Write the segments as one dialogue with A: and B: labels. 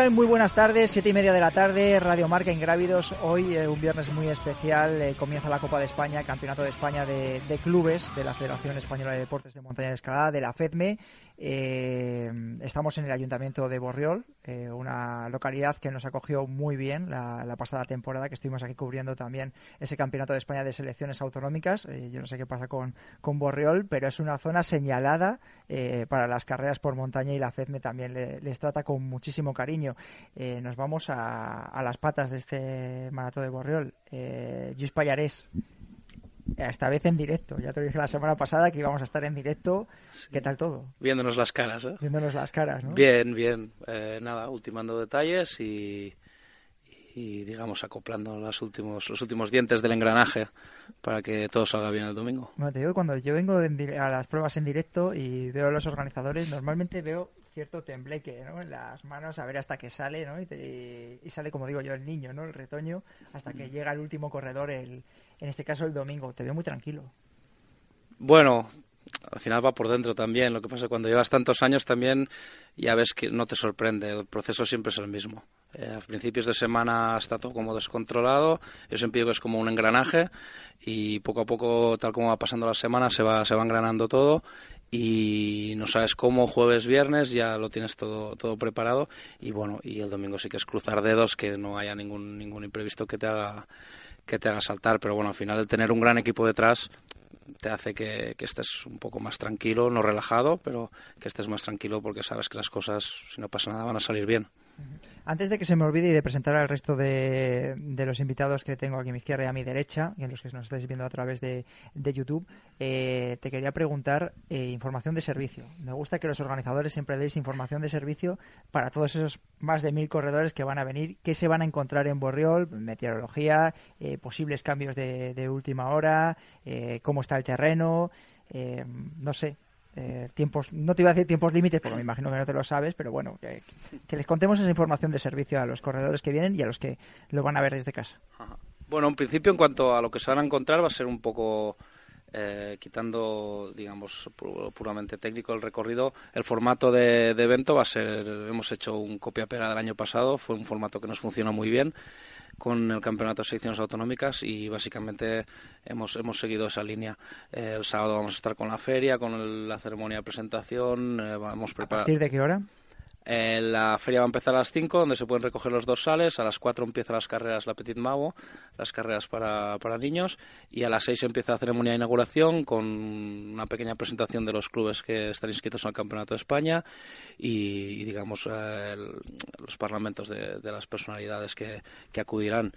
A: Tal? Muy buenas tardes, siete y media de la tarde, Radio Marca Ingrávidos. Hoy, eh, un viernes muy especial, eh, comienza la Copa de España, Campeonato de España de, de, Clubes de la Federación Española de Deportes de Montaña de Escalada, de la FEDME. Eh, estamos en el Ayuntamiento de Borriol, eh, una localidad que nos acogió muy bien la, pasada temporada, que estuvimos aquí cubriendo también ese Campeonato de España de Selecciones Autonómicas. Eh, yo no sé qué pasa con, con Borriol, pero es una zona señalada para las carreras por montaña y la FEDME también les trata con muchísimo cariño. nos vamos a, a, las patas de este maratón de Borriol. Eh, Luis Payarés esta vez en directo. Ya te dije la semana pasada que íbamos a estar en directo. ¿Qué tal todo?
B: Viéndonos las caras, ¿eh?
A: Viéndonos las caras, ¿no?
B: Bien, bien. Eh, nada, ultimando detalles y, y, digamos, acoplando los últimos, los últimos dientes del engranaje para que todo salga bien el domingo.
A: Bueno, te digo, cuando yo vengo a las pruebas en directo y veo a los organizadores, normalmente veo cierto tembleque ¿no? en las manos a ver hasta que sale, ¿no? Y, y, sale, como digo yo, el niño, ¿no? El retoño, hasta que llega el último corredor, el, en este caso el domingo. Te veo muy tranquilo.
B: Bueno, al final va por dentro también. Lo que pasa es que cuando llevas tantos años también ya ves que no te sorprende. El proceso siempre es el mismo. Eh, a principios de semana está todo como descontrolado. Yo siempre digo que es como un engranaje y poco a poco, tal como va pasando la semana, se va, se va engranando todo y no sabes cómo jueves viernes ya lo tienes todo todo preparado y bueno y el domingo sí que es cruzar dedos que no haya ningún ningún imprevisto que te haga que te haga saltar, pero bueno, al final el tener un gran equipo detrás te hace que, que, estés un poco más tranquilo, no relajado, pero que estés más tranquilo porque sabes que las cosas, si no pasa nada, van a salir bien.
A: Antes de que se me olvide y de presentar al resto de, los invitados que tengo aquí a mi izquierda y a mi derecha, y en los que nos estáis viendo a través de, YouTube, eh, te quería preguntar eh, información de servicio. Me gusta que los organizadores siempre deis información de servicio para todos esos más de mil corredores que van a venir, qué se van a encontrar en Borriol, meteorología, eh, posibles cambios de, de última hora, cómo está el terreno, no sé, eh, tiempos, no te iba a decir tiempos límites, porque me imagino que no te lo sabes, pero bueno, que, les contemos esa información de servicio a los corredores que vienen y a los que lo van a ver desde casa.
B: Bueno, en principio, en cuanto a lo que se van a encontrar, va a ser un poco eh, quitando, digamos, puramente técnico el recorrido, el formato de, evento va a ser, hemos hecho un copia-pega del año pasado, fue un formato que nos funcionó muy bien con el campeonato de secciones autonómicas y básicamente hemos, hemos seguido esa línea. Eh, el sábado vamos a estar con la feria, con la ceremonia de presentación. Eh, vamos
A: ¿A partir de qué hora?
B: Eh, la feria va a empezar a las 5, donde se pueden recoger los dorsales. A las 4 empiezan las carreras La Petit Mago, las carreras para, para niños. Y a las 6 empieza la ceremonia de inauguración con una pequeña presentación de los clubes que están inscritos el Campeonato de España y, digamos, eh, los parlamentos de, las personalidades que, que, acudirán.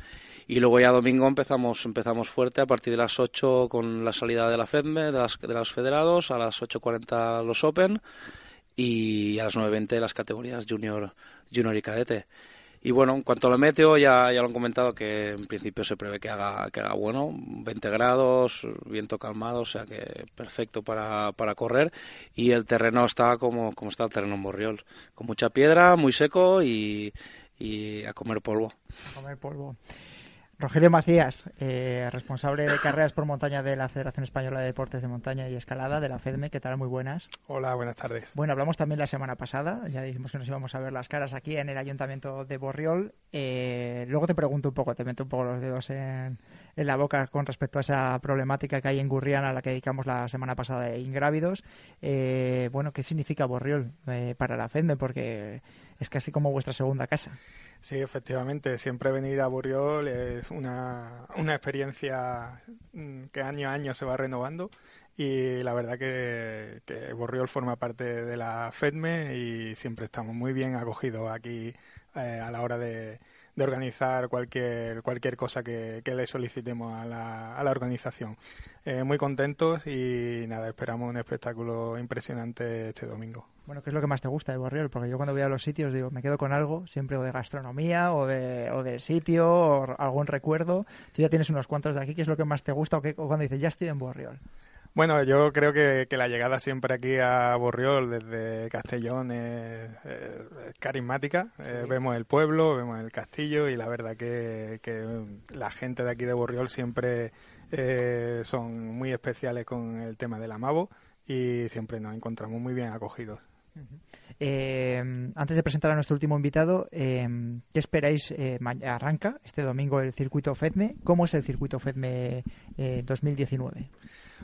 B: Y luego ya domingo empezamos, empezamos fuerte a partir de las 8 con la salida de la FEDME, de los federados, a las 8.40 los Open y a las 9.20 las categorías junior, junior y cadete. Y bueno, en cuanto al meteo, ya, ya lo han comentado que en principio se prevé que haga, que haga bueno, 20 grados, viento calmado, o sea que perfecto para, para correr. Y el terreno está como, como está el terreno en Borriol, con mucha piedra, muy seco y, y a comer polvo.
A: A comer polvo. Rogelio Macías, eh, responsable de carreras por montaña de la Federación Española de Deportes de Montaña y Escalada, de la FEDME. ¿Qué tal? Muy buenas.
C: Hola, buenas tardes.
A: Bueno, hablamos también la semana pasada, ya dijimos que nos íbamos a ver las caras aquí en el Ayuntamiento de Borriol. Eh, luego te pregunto un poco, te meto un poco los dedos en, la boca con respecto a esa problemática que hay en Gurriana, a la que dedicamos la semana pasada de ingrávidos. Eh, bueno, ¿qué significa Borriol para la FEDME? Porque es casi como vuestra segunda casa.
C: Sí, efectivamente, siempre venir a Borriol es una, una experiencia mm, que año a año se va renovando y la verdad que, que Borriol forma parte de la FEDME y siempre estamos muy bien acogidos aquí eh, a la hora de, de organizar cualquier cualquier cosa que, le solicitemos a la, a la organización. Eh, muy contentos y nada, esperamos un espectáculo impresionante este domingo.
A: Bueno, ¿qué es lo que más te gusta de Borriol? Porque yo cuando voy a los sitios digo, me quedo con algo, siempre o de gastronomía o de, o del sitio o algún recuerdo. Tú ya tienes unos cuantos de aquí, ¿qué es lo que más te gusta o, qué, o cuando dices, ya estoy en Borriol?
C: Bueno, yo creo que, la llegada siempre aquí a Borriol desde Castellón es, carismática. Eh, vemos el pueblo, vemos el castillo y la verdad que, la gente de aquí de Borriol siempre eh, son muy especiales con el tema del amabo y siempre nos encontramos muy bien acogidos.
A: Eh, antes de presentar a nuestro último invitado, ¿qué esperáis? arranca este domingo el circuito FEDME. ¿Cómo es el circuito FEDME 2019?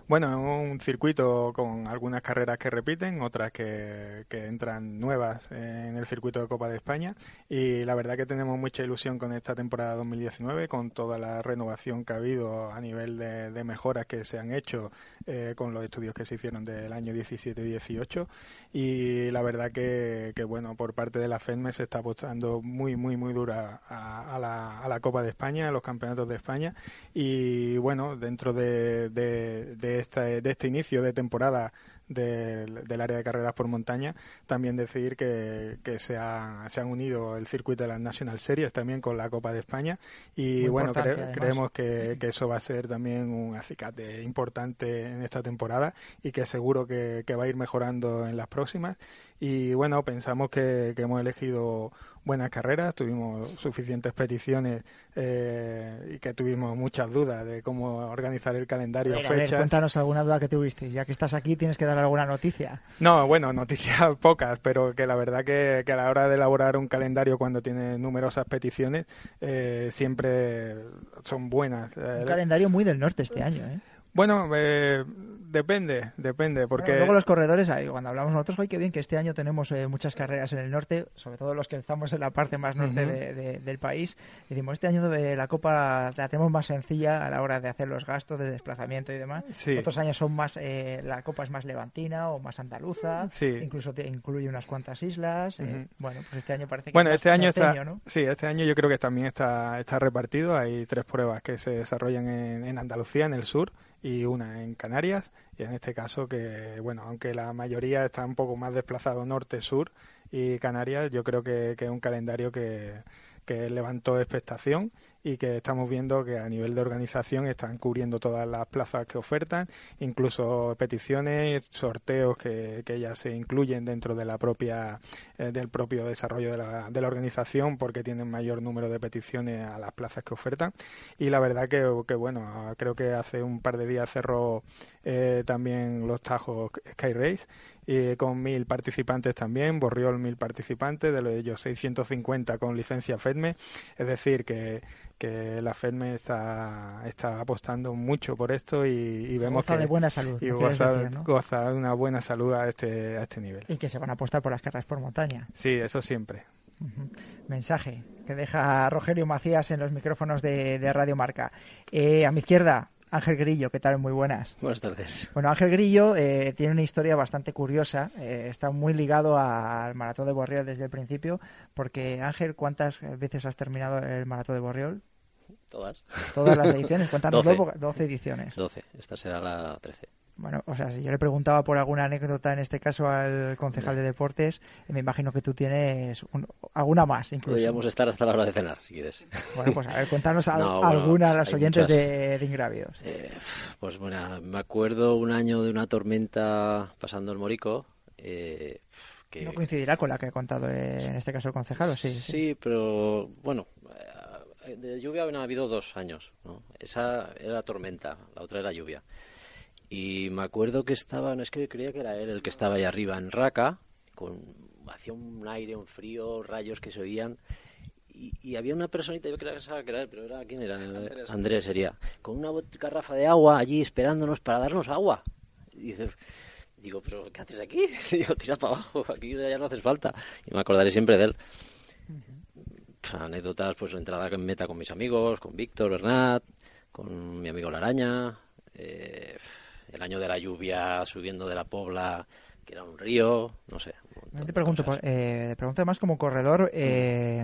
C: Bueno, es un circuito con algunas carreras que repiten, otras que, entran nuevas en el circuito de Copa de España. Y la verdad que tenemos mucha ilusión con esta temporada 2019, con toda la renovación que ha habido a nivel de, mejoras que se han hecho eh, con los estudios que se hicieron del año 17 y 18 y la verdad que, bueno, por parte de la FEDME se está apostando muy, muy, muy dura a, la, Copa de España, a los campeonatos de España. Y bueno, dentro de este, de este inicio de temporada del, área de carreras por montaña, también decir que, que se, se han unido el circuito de las National Series también con la Copa de España. Y bueno, creemos que, que, eso va a ser también un acicate importante en esta temporada y que seguro que, que va a ir mejorando en las próximas y bueno, pensamos que, que hemos elegido buenas carreras, tuvimos suficientes peticiones eh, y que tuvimos muchas dudas de cómo organizar el calendario, fechas.
A: cuéntanos alguna duda que tuviste, ya que estás aquí tienes que dar alguna noticia.
C: No, bueno, noticias pocas, pero que la verdad que, que a la hora de elaborar un calendario cuando tiene numerosas peticiones eh, siempre son buenas.
A: Un calendario muy del norte este año, ¿eh?
C: Bueno, eh, depende, depende, porque...
A: luego los corredores, cuando hablamos nosotros, hoy que bien que este año tenemos eh, muchas carreras en el norte, sobre todo los que estamos en la parte más norte del país, decimos, este año la Copa la tenemos más sencilla a la hora de hacer los gastos de desplazamiento y demás. Otros años son más, eh, la Copa es más levantina o más andaluza, incluso te incluye unas cuantas islas. bueno, pues este año parece que
C: bueno, este año está, Sí, este año yo creo que también está, está repartido, hay tres pruebas que se desarrollan en, en Andalucía, en el sur, y una en Canarias y en este caso que bueno aunque la mayoría está un poco más desplazado norte sur y Canarias yo creo que, que es un calendario que, que levantó expectación y que estamos viendo que a nivel de organización están cubriendo todas las plazas que ofertan, incluso peticiones, sorteos que, que ya se incluyen dentro de la propia eh, del propio desarrollo de la, de la organización porque tienen mayor número de peticiones a las plazas que ofertan. Y la verdad que, que bueno creo que hace un par de días cerró eh, también los tajos Sky Race y con mil participantes también, Borriol mil participantes, de ellos 650 con licencia FEDME, es decir que que la FEDME está, está apostando mucho por esto y, vemos
A: goza
C: que
A: de buena salud
C: y goza, de una buena salud a este a este nivel
A: y que se van a apostar por las carreras por montaña
C: sí eso siempre
A: mensaje que deja Rogelio Macías en los micrófonos de, Radio Marca eh, a mi izquierda Ángel Grillo, ¿qué tal? Muy buenas.
D: Buenas tardes.
A: Bueno, Ángel Grillo eh, tiene una historia bastante curiosa. Eh, está muy ligado al maratón de Borriol desde el principio, porque Ángel, ¿cuántas veces has terminado el maratón de Borriol?
D: Todas.
A: Todas las ediciones. Cuéntanos 12. 12 ediciones.
D: 12. Esta será la 13.
A: Bueno, o sea, si yo le preguntaba por alguna anécdota, en este caso al concejal de deportes, me imagino que tú tienes alguna más, incluso.
D: Podríamos estar hasta la hora de cenar, si quieres.
A: Bueno, pues a ver, cuéntanos alguna a los oyentes de, Ingrávidos.
D: Eh, pues bueno, me acuerdo un año de una tormenta pasando el Morico. Eh, que...
A: No coincidirá con la que ha contado en este caso el concejal, sí?
D: Sí, pero bueno, de lluvia han habido dos años, ¿no? Esa era tormenta, la otra era lluvia. Y me acuerdo que estaba, no es que creía que era él el que estaba ahí arriba en Raca, con hacía un aire, un frío, rayos que se oían. Y, había una personita, yo creo que era él, pero era, ¿quién era? Andrés. sería. Con una garrafa de agua allí esperándonos para darnos agua. Y digo, ¿pero qué haces aquí? digo, tira para abajo, aquí ya no haces falta. Y me acordaré siempre de él. Anécdotas, pues entrada en meta con mis amigos, con Víctor, Bernat, con mi amigo La Araña. Eh, el año de la lluvia subiendo de la Pobla, que era un río, no sé.
A: Te pregunto, eh, pregunto además como corredor, eh,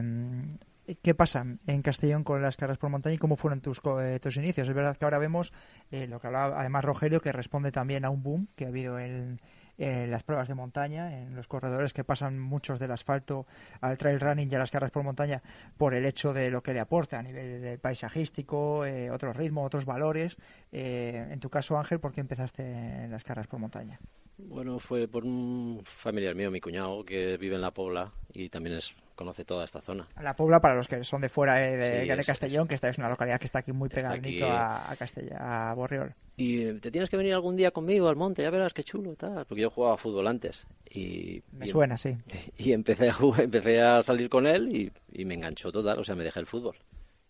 A: ¿qué pasa en Castellón con las carreras por montaña y cómo fueron tus, eh, tus inicios? Es verdad que ahora vemos eh, lo que hablaba además Rogelio, que responde también a un boom que ha habido en, en las pruebas de montaña, en los corredores que pasan muchos del asfalto al trail running y a las carreras por montaña por el hecho de lo que le aporta a nivel paisajístico, eh, otros ritmos, otros valores. Eh, en tu caso, Ángel, ¿por qué empezaste en las carreras por montaña?
D: Bueno, fue por un familiar mío, mi cuñado, que vive en La Pobla y también es conoce toda esta zona.
A: La Pobla, para los que son de fuera eh, de, Castellón, que esta es una localidad que está aquí muy pegadito a, a, a Borriol.
D: Y te tienes que venir algún día conmigo al monte, ya verás qué chulo, tal. Porque yo jugaba fútbol antes. Y,
A: me suena, sí.
D: Y empecé a, jugar, empecé a salir con él y, y, me enganchó total, o sea, me dejé el fútbol.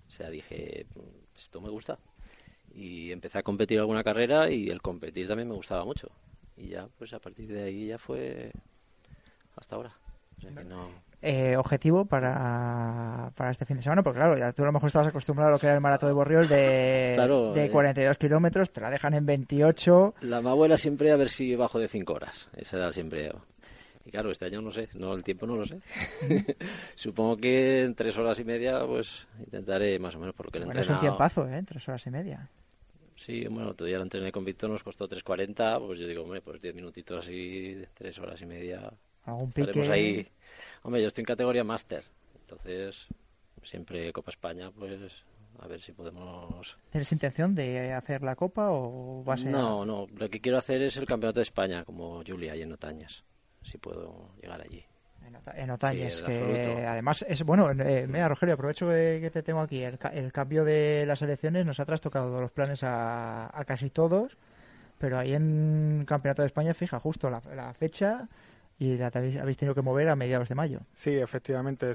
D: O sea, dije, esto me gusta. Y empecé a competir alguna carrera y el competir también me gustaba mucho. Y ya, pues a partir de ahí ya fue hasta ahora. O sea, que no...
A: Eh, objetivo para, para este fin de semana? Porque claro, ya tú a lo mejor estabas acostumbrado a lo que era el maratón de Borriol de, de 42 eh. kilómetros, te la dejan en 28.
D: La más buena siempre a ver si bajo de 5 horas. Esa era siempre... Y claro, este año no sé, no el tiempo no lo sé. Supongo que en tres horas y media, pues intentaré más o menos por lo que
A: bueno, es un tiempazo, ¿eh? Tres horas y media.
D: Sí, bueno, todavía el entrené con Víctor nos costó 3.40, pues yo digo, hombre, pues 10 minutitos así, tres horas y media.
A: Algún pique.
D: ahí Hombre, yo estoy en categoría máster, entonces siempre Copa España, pues a ver si podemos...
A: ¿Tienes intención de hacer la Copa o vas a...?
D: No, no, lo que quiero hacer es el Campeonato de España, como Julia y en Otañas, si puedo llegar allí.
A: En, Otañas, que además es bueno. Eh, mira, Rogelio, aprovecho que, te tengo aquí. El, cambio de las elecciones nos ha trastocado los planes a, casi todos, pero ahí en Campeonato de España, fija, justo la fecha y la habéis tenido que mover a mediados de mayo.
C: Sí, efectivamente,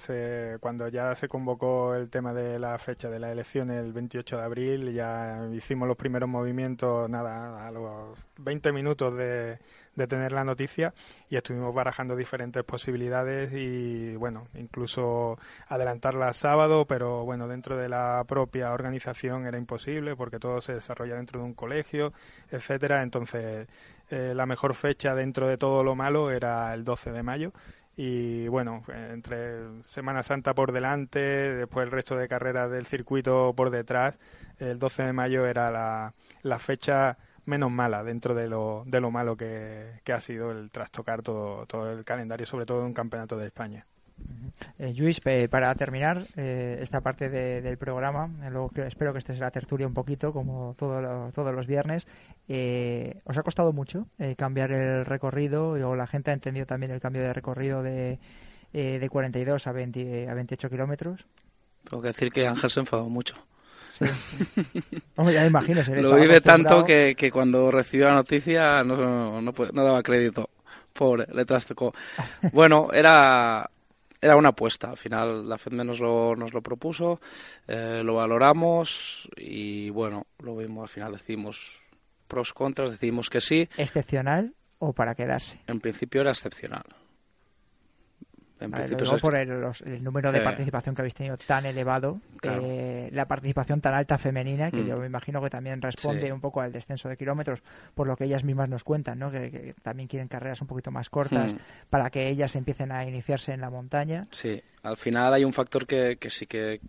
C: cuando ya se convocó el tema de la fecha de la elección el 28 de abril, ya hicimos los primeros movimientos, nada, a los 20 minutos de, de tener la noticia y estuvimos barajando diferentes posibilidades y bueno, incluso adelantarla sábado, pero bueno, dentro de la propia organización era imposible porque todo se desarrolla dentro de un colegio, etcétera, entonces eh, la mejor fecha dentro de todo lo malo era el 12 de mayo y bueno, entre Semana Santa por delante, después el resto de carreras del circuito por detrás, el 12 de mayo era la, la fecha menos mala dentro de lo, de lo malo que, ha sido el trastocar todo, todo el calendario, sobre todo en un campeonato de España.
A: Eh, Luis, para terminar eh, esta parte del programa, eh, luego que espero que estés en la tertulia un poquito, como todo todos los viernes, eh, ¿os ha costado mucho cambiar el recorrido o la gente ha entendido también el cambio de recorrido de, de 42 a, 20, a 28 kilómetros?
B: Tengo que decir que Ángel se enfadó mucho.
A: Sí. ya imagino.
B: Lo vive tanto que, que, cuando recibió la noticia no, no, no daba crédito. Pobre, le trastocó. Bueno, era, era una apuesta. Al final la FEDME nos lo, nos lo propuso, eh, lo valoramos y bueno, lo vimos. Al final decimos pros, contras, decidimos que sí.
A: ¿Excepcional o para quedarse?
B: En principio era excepcional.
A: En por el, número de participación que habéis tenido tan elevado, eh, la participación tan alta femenina, que mm. yo me imagino que también responde un poco al descenso de kilómetros, por lo que ellas mismas nos cuentan, ¿no? que, también quieren carreras un poquito más cortas mm. para que ellas empiecen a iniciarse en la montaña.
B: Sí, al final hay un factor que, que sí que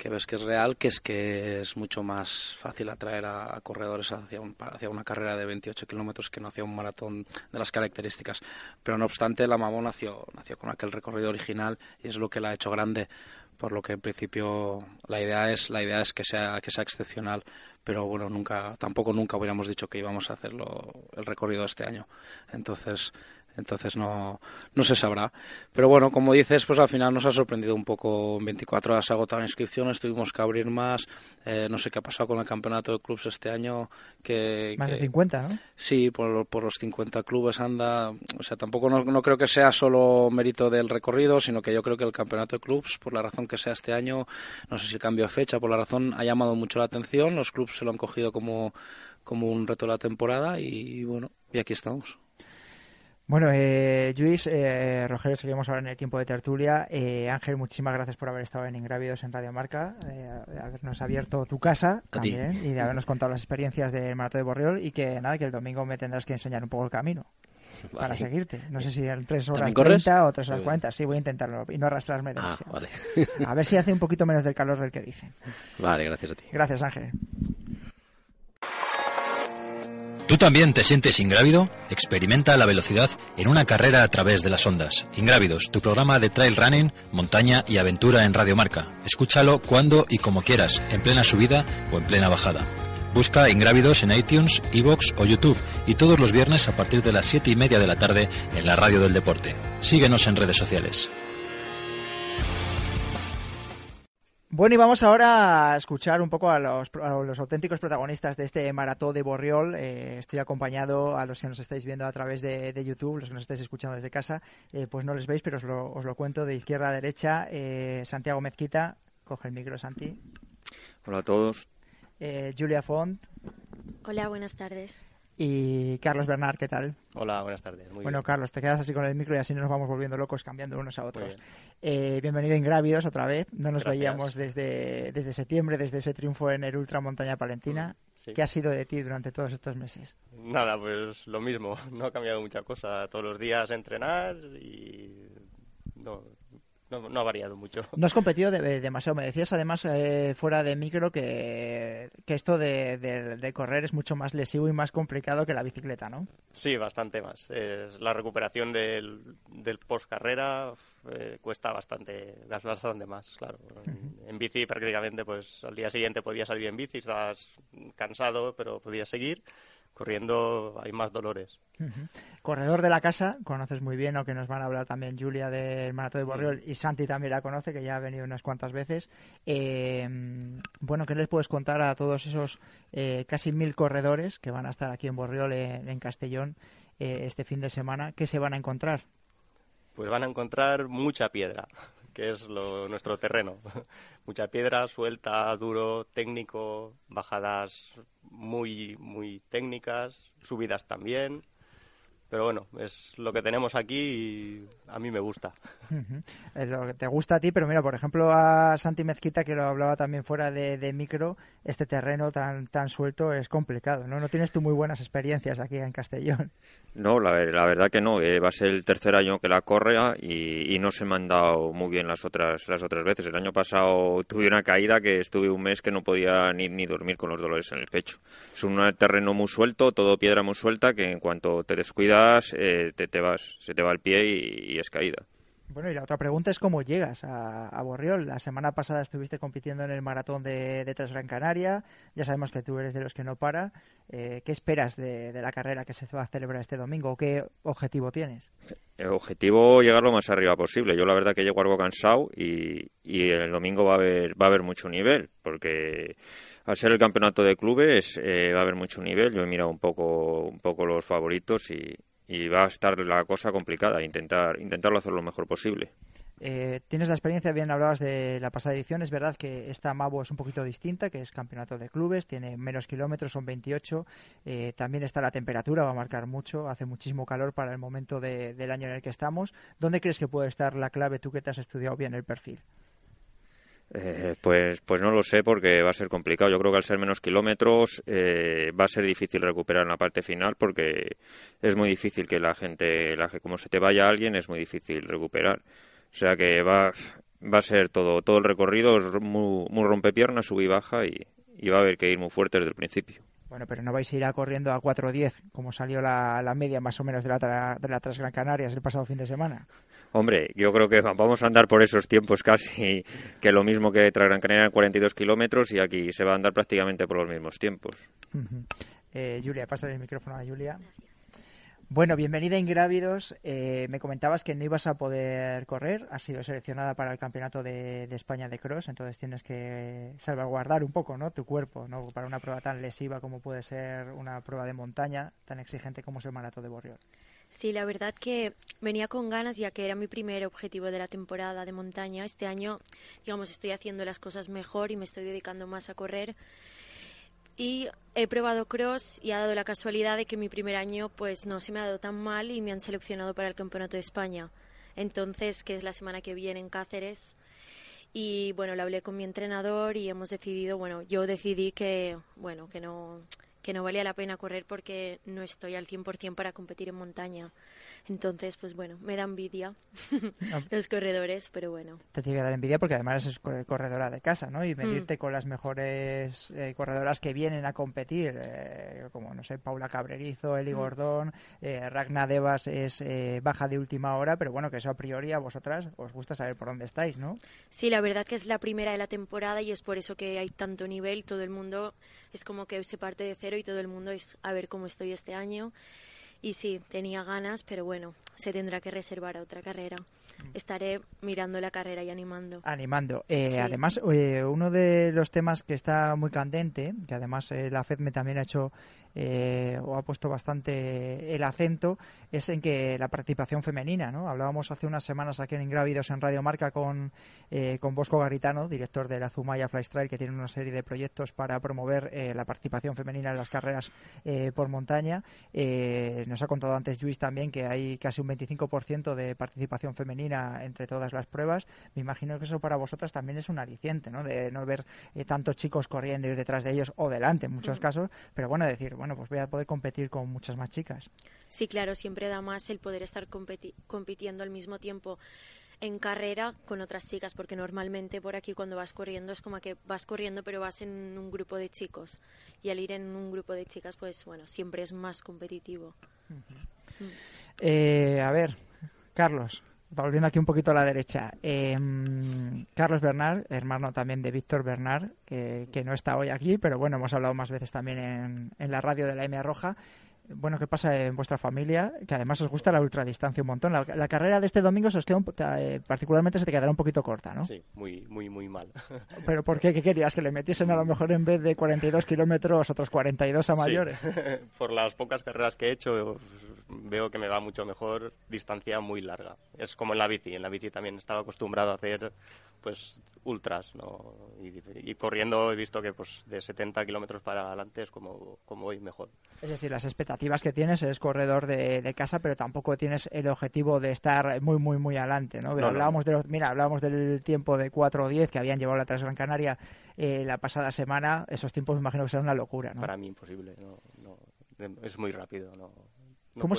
B: que ves que es real, que es que es mucho más fácil atraer a, corredores hacia, hacia una carrera de 28 kilómetros que no hacia un maratón de las características. Pero no obstante, la Mamón nació, nació con aquel recorrido original y es lo que la ha hecho grande. Por lo que en principio la idea es la idea es que sea que sea excepcional, pero bueno nunca tampoco nunca hubiéramos dicho que íbamos a hacerlo el recorrido este año. Entonces entonces no, no se sabrá. Pero bueno, como dices, pues al final nos ha sorprendido un poco. En 24 horas agotado inscripciones, tuvimos que abrir más. Eh, no sé qué ha pasado con el campeonato de clubes este año. Que,
A: más de 50, ¿no?
B: Sí, por, por, los 50 clubes anda. O sea, tampoco no, no, creo que sea solo mérito del recorrido, sino que yo creo que el campeonato de clubes, por la razón que sea este año, no sé si el cambio de fecha, por la razón, ha llamado mucho la atención. Los clubes se lo han cogido como, como un reto de la temporada y bueno, y aquí estamos.
A: Bueno, eh, Luis, eh, Rogelio, seguimos ahora en el tiempo de tertulia. Eh, Ángel, muchísimas gracias por haber estado en Ingrávidos en Radio Marca, eh, habernos abierto tu casa también y de habernos contado las experiencias del Maratón de Borriol y que nada, que el domingo me tendrás que enseñar un poco el camino. Vale. Para seguirte. No sé si en 3 horas 30 o 3 horas 40. Sí, voy a intentarlo y no arrastrarme demasiado.
D: Ah, vale.
A: a ver si hace un poquito menos del calor del que dicen.
D: Vale, gracias a ti.
A: Gracias, Ángel.
E: ¿Tú también te sientes ingrávido? Experimenta la velocidad en una carrera a través de las ondas. Ingrávidos, tu programa de trail running, montaña y aventura en Radio Marca. Escúchalo cuando y como quieras, en plena subida o en plena bajada. Busca Ingrávidos en iTunes, Evox o YouTube y todos los viernes a partir de las 7 y media de la tarde en la Radio del Deporte. Síguenos en redes sociales.
A: Bueno, y vamos ahora a escuchar un poco a los, a los auténticos protagonistas de este maratón de Borriol. Eh, estoy acompañado a los que nos estáis viendo a través de, de YouTube, los que nos estáis escuchando desde casa, eh, pues no les veis, pero os lo, os lo, cuento de izquierda a derecha. Eh, Santiago Mezquita, coge el micro, Santi.
F: Hola a todos.
A: Julia Font.
G: Hola, buenas tardes.
A: Y Carlos Bernard, ¿qué tal?
H: Hola, buenas tardes. Muy
A: bueno,
H: bien.
A: Carlos, te quedas así con el micro y así no nos vamos volviendo locos cambiando unos a otros. Eh, bienvenido a Ingrávidos otra vez. No nos
H: Gracias.
A: veíamos desde, desde septiembre, desde ese triunfo en el Ultramontaña Palentina.
H: Sí.
A: ¿Qué ha sido de ti durante todos estos meses?
H: Nada, pues lo mismo. No ha cambiado mucha cosa. Todos los días entrenar y no, no, no ha variado mucho.
A: No has competido de, de, demasiado. Me decías además eh, fuera de micro que, que esto de, de, correr es mucho más lesivo y más complicado que la bicicleta, ¿no?
H: Sí, bastante más. Es la recuperación del, del post carrera eh, cuesta bastante, bastante más, claro. En, en, bici prácticamente, pues al día siguiente podías salir en bici, estabas cansado, pero podías seguir corriendo hay más dolores.
A: Uh -huh. Corredor de la casa, conoces muy bien, o que nos van a hablar también Julia del Maratón de Borriol y Santi también la conoce, que ya ha venido unas cuantas veces. Eh, bueno, ¿qué les puedes contar a todos esos eh, casi mil corredores que van a estar aquí en Borriol, en, en Castellón, eh, este fin de semana? ¿Qué se van a encontrar?
H: Pues van a encontrar mucha piedra, que es lo, nuestro terreno. mucha piedra, suelta, duro, técnico, bajadas muy, muy técnicas, subidas también. Pero bueno, es lo que tenemos aquí y a mí me gusta.
A: Uh -huh. Es lo que te gusta a ti, pero mira, por ejemplo, a Santi Mezquita, que lo hablaba también fuera de, de micro, este terreno tan, tan suelto es complicado, ¿no? No tienes tú muy buenas experiencias aquí en Castellón.
F: No, la, la verdad que no. Eh, va a ser el tercer año que la corre y, y, no se me han dado muy bien las otras, las otras veces. El año pasado tuve una caída que estuve un mes que no podía ni, ni dormir con los dolores en el pecho. Es un terreno muy suelto, todo piedra muy suelta, que en cuanto te descuidas eh, te, te, vas, se te va el pie y, y, es caída.
A: Bueno, y la otra pregunta es cómo llegas a, a Borriol. La semana pasada estuviste compitiendo en el maratón de, de Transgran Canaria. Ya sabemos que tú eres de los que no para. Eh, ¿Qué esperas de, de, la carrera que se va a celebrar este domingo? ¿Qué objetivo tienes?
F: El objetivo llegar lo más arriba posible. Yo la verdad que llego algo cansado y, y el domingo va a haber va a haber mucho nivel porque al ser el campeonato de clubes eh, va a haber mucho nivel. Yo he mirado un poco un poco los favoritos y, y va a estar la cosa complicada, intentar intentarlo hacer lo mejor posible.
A: Eh, tienes la experiencia, bien hablabas de la pasada edición, es verdad que esta Mabo es un poquito distinta, que es campeonato de clubes, tiene menos kilómetros, son 28, eh, también está la temperatura, va a marcar mucho, hace muchísimo calor para el momento de, del año en el que estamos. ¿Dónde crees que puede estar la clave tú que te has estudiado bien el perfil?
F: Eh, pues, pues no lo sé porque va a ser complicado. Yo creo que al ser menos kilómetros eh, va a ser difícil recuperar en la parte final porque es muy difícil que la gente, la, como se te vaya alguien, es muy difícil recuperar. O sea que va, va a ser todo, todo el recorrido es muy, muy rompepiernas, sub y baja y, y va a haber que ir muy fuerte desde el principio.
A: Bueno, pero no vais a ir a corriendo a 4.10, como salió la, la, media más o menos de la, de la Transgran Canarias el pasado fin de semana.
F: Hombre, yo creo que vamos a andar por esos tiempos casi que lo mismo que Transgran Canaria 42 kilómetros y aquí se va a andar prácticamente por los mismos tiempos.
A: Uh -huh. eh, Julia, pasa el micrófono a Julia. Bueno, bienvenida Ingrávidos. Eh, me comentabas que no ibas a poder correr. Has sido seleccionada para el Campeonato de, España de Cross, entonces tienes que salvaguardar un poco ¿no? tu cuerpo ¿no? para una prueba tan lesiva como puede ser una prueba de montaña, tan exigente como es el Maratón de Borriol.
G: Sí, la verdad que venía con ganas ya que era mi primer objetivo de la temporada de montaña. Este año, digamos, estoy haciendo las cosas mejor y me estoy dedicando más a correr y he probado cross y ha dado la casualidad de que mi primer año pues no se me ha dado tan mal y me han seleccionado para el Campeonato de España. Entonces, que es la semana que viene en Cáceres. Y bueno, lo hablé con mi entrenador y hemos decidido, bueno, yo decidí que, bueno, que no, que no valía la pena correr porque no estoy al 100% para competir en montaña. Entonces, pues bueno, me da envidia ah. los corredores, pero bueno.
A: Te tiene que dar envidia porque además es corredora de casa, ¿no? Y medirte mm. con las mejores eh, corredoras que vienen a competir, eh, como, no sé, Paula Cabrerizo, Eli mm. Gordón, eh, Ragna Devas es eh, baja de última hora, pero bueno, que eso a priori a vosotras os gusta saber por dónde estáis, ¿no?
G: Sí, la verdad que es la primera de la temporada y es por eso que hay tanto nivel, todo el mundo es como que se parte de cero y todo el mundo es a ver cómo estoy este año. Y sí, tenía ganas, pero bueno, se tendrá que reservar a otra carrera. Mm. Estaré mirando la carrera y animando.
A: Animando. Eh, además, eh, uno de los temas que está muy candente, que además eh, la FED me también ha hecho eh, o ha puesto bastante el acento es en que la participación femenina, ¿no? Hablábamos hace unas semanas aquí en Ingrávidos en Radio Marca con, eh, con Bosco Garitano, director de la Zumaya Flystrail, que tiene una serie de proyectos para promover eh, la participación femenina en las carreras por montaña. nos ha contado antes Luis también que hay casi un 25% de participación femenina entre todas las pruebas. Me imagino que eso para vosotras también es un aliciente, ¿no? De no ver tantos chicos corriendo y detrás de ellos o delante en muchos mm. casos, pero bueno, decir, bueno, pues voy a poder competir con muchas más chicas.
G: Sí, claro, siempre da más el poder estar compitiendo al mismo tiempo en carrera con otras chicas, porque normalmente por aquí cuando vas corriendo es como que vas corriendo pero vas en un grupo de chicos y al ir en un grupo de chicas pues bueno, siempre es más competitivo.
A: Eh, a ver, Carlos, volviendo aquí un poquito a la derecha, em, Carlos Bernard, hermano también de Víctor Bernard, que no está hoy aquí, pero bueno, hemos hablado más veces también en, en la radio de la M Roja. Bueno, ¿qué pasa en vuestra familia? Que además os gusta la ultradistancia un montón. La, carrera de este domingo se os queda eh, particularmente se te quedará un poquito corta, ¿no?
H: Sí, muy, muy, muy mal.
A: ¿Pero por qué? ¿Qué querías? ¿Que le metiesen a lo mejor en vez de 42 kilómetros otros 42 a mayores?
H: por las pocas carreras que he hecho veo que me va mucho mejor distancia muy larga. Es como en la bici. En la bici también estaba acostumbrado a hacer pues ultras, ¿no? Y, corriendo he visto que pues de 70 kilómetros para adelante es como, como voy mejor.
A: Es decir, las expectativas que tienes es corredor de, casa, pero tampoco tienes el objetivo de estar muy, muy, muy adelante, ¿no? hablábamos De mira, hablábamos del tiempo de 4 o 10 que habían llevado la Transgran Canaria eh, la pasada semana. Esos tiempos me imagino que serán una locura, ¿no?
H: Para mí imposible, no, es muy rápido, no,
A: ¿Cómo,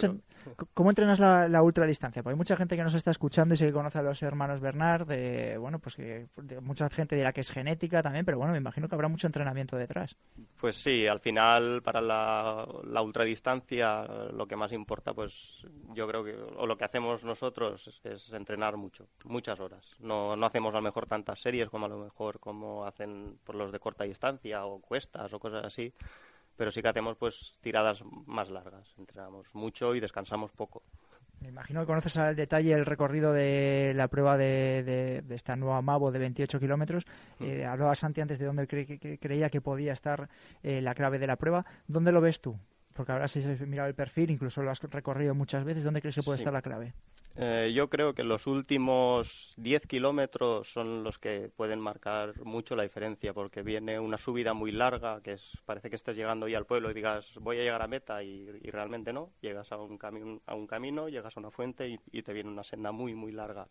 A: ¿Cómo, entrenas la, la ultradistancia? Porque hay mucha gente que nos está escuchando y se conoce a los hermanos Bernard, de, bueno, pues que mucha gente dirá que es genética también, pero bueno, me imagino que habrá mucho entrenamiento detrás.
H: Pues sí, al final para la, la ultradistancia lo que más importa, pues yo creo que, o lo que hacemos nosotros es, entrenar mucho, muchas horas. No, no hacemos a lo mejor tantas series como a lo mejor como hacen por los de corta distancia o cuestas o cosas así pero sí que hacemos pues tiradas más largas. Entrenamos mucho y descansamos poco.
A: Me imagino que conoces al detalle el recorrido de la prueba de, esta nueva Mavo de 28 kilómetros. Mm. Eh, hablaba Santi antes de dónde creía que podía estar eh, la clave de la prueba. ¿Dónde lo ves tú? Porque ahora si has mirado el perfil, incluso lo has recorrido muchas veces. ¿Dónde crees que puede estar la clave?
H: Eh, yo creo que los últimos 10 kilómetros son los que pueden marcar mucho la diferencia, porque viene una subida muy larga, que es, parece que estés llegando ya al pueblo y digas, voy a llegar a meta, y, realmente no. Llegas a un, a un camino, llegas a una fuente y, te viene una senda muy, muy larga.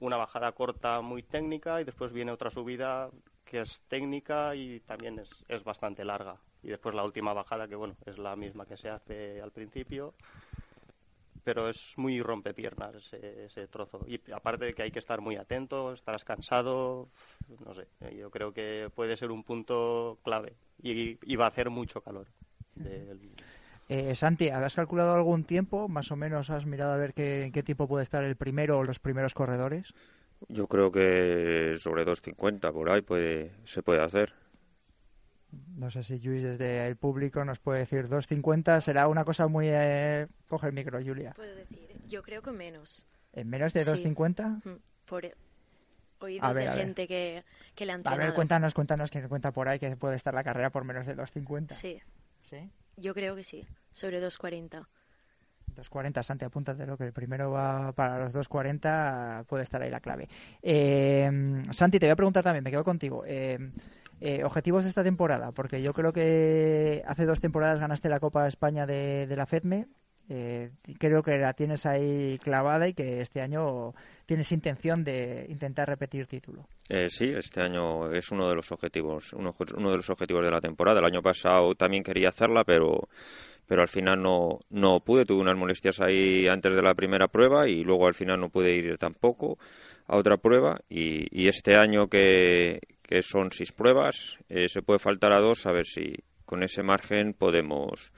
H: Una bajada corta muy técnica y después viene otra subida que es técnica y también es, es bastante larga. Y después la última bajada, que bueno, es la misma que se hace al principio pero es muy rompepiernas ese, ese trozo. Y aparte de que hay que estar muy atento, estarás cansado, no sé, yo creo que puede ser un punto clave y, va a hacer mucho calor.
A: Eh, Santi, ¿has calculado algún tiempo? ¿Más o menos has mirado a ver qué, qué tiempo puede estar el primero o los primeros corredores?
F: Yo creo que sobre 2.50 por ahí puede, se puede hacer.
A: No sé si Luis desde el público nos puede decir 2.50. Será una cosa muy... Eh... Coge el micro, Julia.
G: Puedo decir, yo creo que menos.
A: ¿En menos de 2.50?
G: Sí. Por oídos de gente que, que le han.
A: A ver, cuéntanos, cuéntanos quién cuenta por ahí que puede estar la carrera por menos de 2.50.
G: Sí.
A: ¿Sí?
G: Yo creo que sí, sobre 2.40.
A: 2.40, Santi, apúntatelo, que el primero va para los 2.40, puede estar ahí la clave. Eh, Santi, te voy a preguntar también, me quedo contigo. Eh, eh, objetivos de esta temporada, porque yo creo que hace dos temporadas ganaste la Copa España de, la FEDME. Eh, creo que la tienes ahí clavada y que este año tienes intención de intentar repetir título.
F: Eh, sí, este año es uno de los objetivos, uno, de los objetivos de la temporada. El año pasado también quería hacerla, pero pero al final no, no pude, tuve unas molestias ahí antes de la primera prueba y luego al final no pude ir tampoco a otra prueba y este año que, que son seis pruebas, eh, se puede faltar a dos a ver si con ese margen podemos,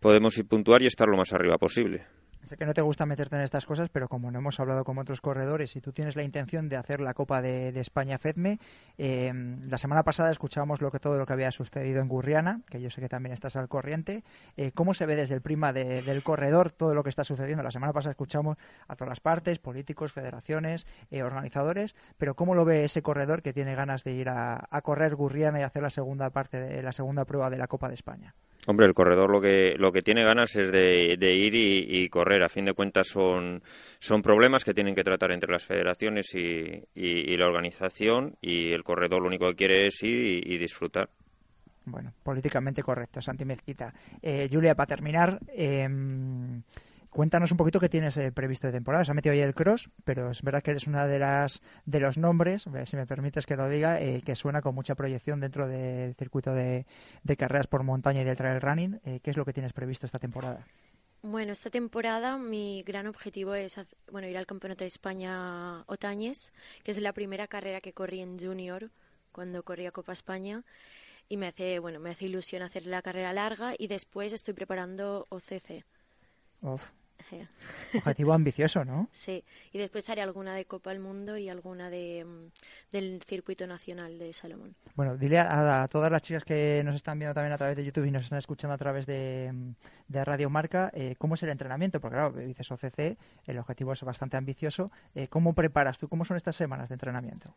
F: podemos ir puntuar y estar lo más arriba posible.
A: Sé que no te gusta meterte en estas cosas, pero como no hemos hablado con otros corredores y tú tienes la intención de hacer la Copa de, España FEDME, eh, la semana pasada escuchábamos lo que todo lo que había sucedido en Gurriana, que yo sé que también estás al corriente. Eh, ¿Cómo se ve desde el prima de, del corredor todo lo que está sucediendo? La semana pasada escuchamos a todas las partes, políticos, federaciones, eh, organizadores, pero ¿cómo lo ve ese corredor que tiene ganas de ir a, a correr Gurriana y hacer la segunda parte de la segunda prueba de la Copa de España?
F: Hombre, el corredor lo que, lo que tiene ganas es de, ir y, correr. A fin de cuentas son, son problemas que tienen que tratar entre las federaciones y, y, y la organización y el corredor lo único que quiere es ir y, disfrutar.
A: Bueno, políticamente correcto, Santi Mezquita. Eh, Julia, para terminar, eh, Cuéntanos un poquito qué tienes eh, previsto de temporada. Se ha metido ahí el cross, pero es verdad que eres una de las de los nombres, si me permites que lo diga, eh, que suena con mucha proyección dentro del circuito de, de, carreras por montaña y del trail running. Eh, ¿Qué es lo que tienes previsto esta temporada?
G: Bueno, esta temporada mi gran objetivo es bueno, ir al Campeonato de España Otañes, que es la primera carrera que corrí en junior cuando corría Copa España y me hace, bueno, me hace ilusión hacer la carrera larga y después estoy preparando OCC.
A: Uf. Objetivo ambicioso, ¿no?
G: Sí, y después haré alguna de Copa del Mundo y alguna de, del circuito nacional de Salomón.
A: Bueno, dile a, a, todas las chicas que nos están viendo también a través de YouTube y nos están escuchando a través de, de Radio Marca, eh, ¿cómo es el entrenamiento? Porque claro, dices OCC, el objetivo es bastante ambicioso. Eh, ¿Cómo preparas tú? ¿Cómo son estas semanas de entrenamiento?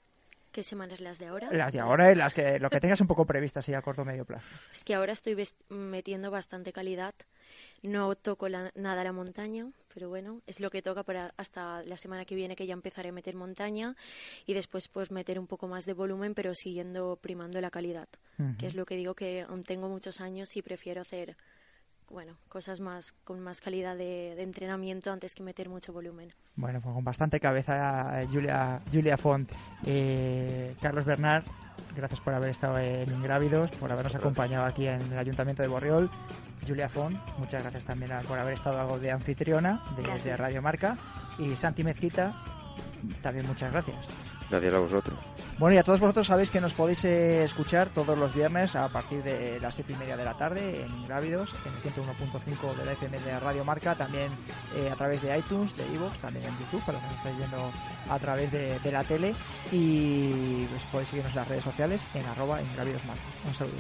G: ¿Qué semanas las de ahora?
A: Las de ahora y las que lo que tengas un poco previstas así a corto o medio plazo.
G: Es que ahora estoy metiendo bastante calidad. No toco la, nada la montaña, pero bueno, es lo que toca para hasta la semana que viene que ya empezaré a meter montaña y después pues meter un poco más de volumen, pero siguiendo primando la calidad, uh -huh. que es lo que digo que aún tengo muchos años y prefiero hacer bueno, cosas más con más calidad de, de, entrenamiento antes que meter mucho volumen.
A: Bueno, pues con bastante cabeza Julia, Julia Font. Eh, Carlos Bernard, gracias por haber estado en Ingrávidos, por habernos acompañado aquí en el Ayuntamiento de Borriol. Julia Font, muchas gracias también por haber estado de anfitriona de, de Radio Marca. Y Santi Mezquita, también muchas gracias.
F: Gracias a vosotros.
A: Bueno, y a todos vosotros sabéis que nos podéis eh, escuchar todos los viernes a partir de las 7 y media de la tarde en Grávidos, en el 101.5 de la FM de Radio Marca, también eh, a través de iTunes, de iVoox, también en YouTube, para los que estáis viendo a través de, la tele. Y pues, podéis seguirnos en las redes sociales en arroba en Grávidos Marca. Un saludo.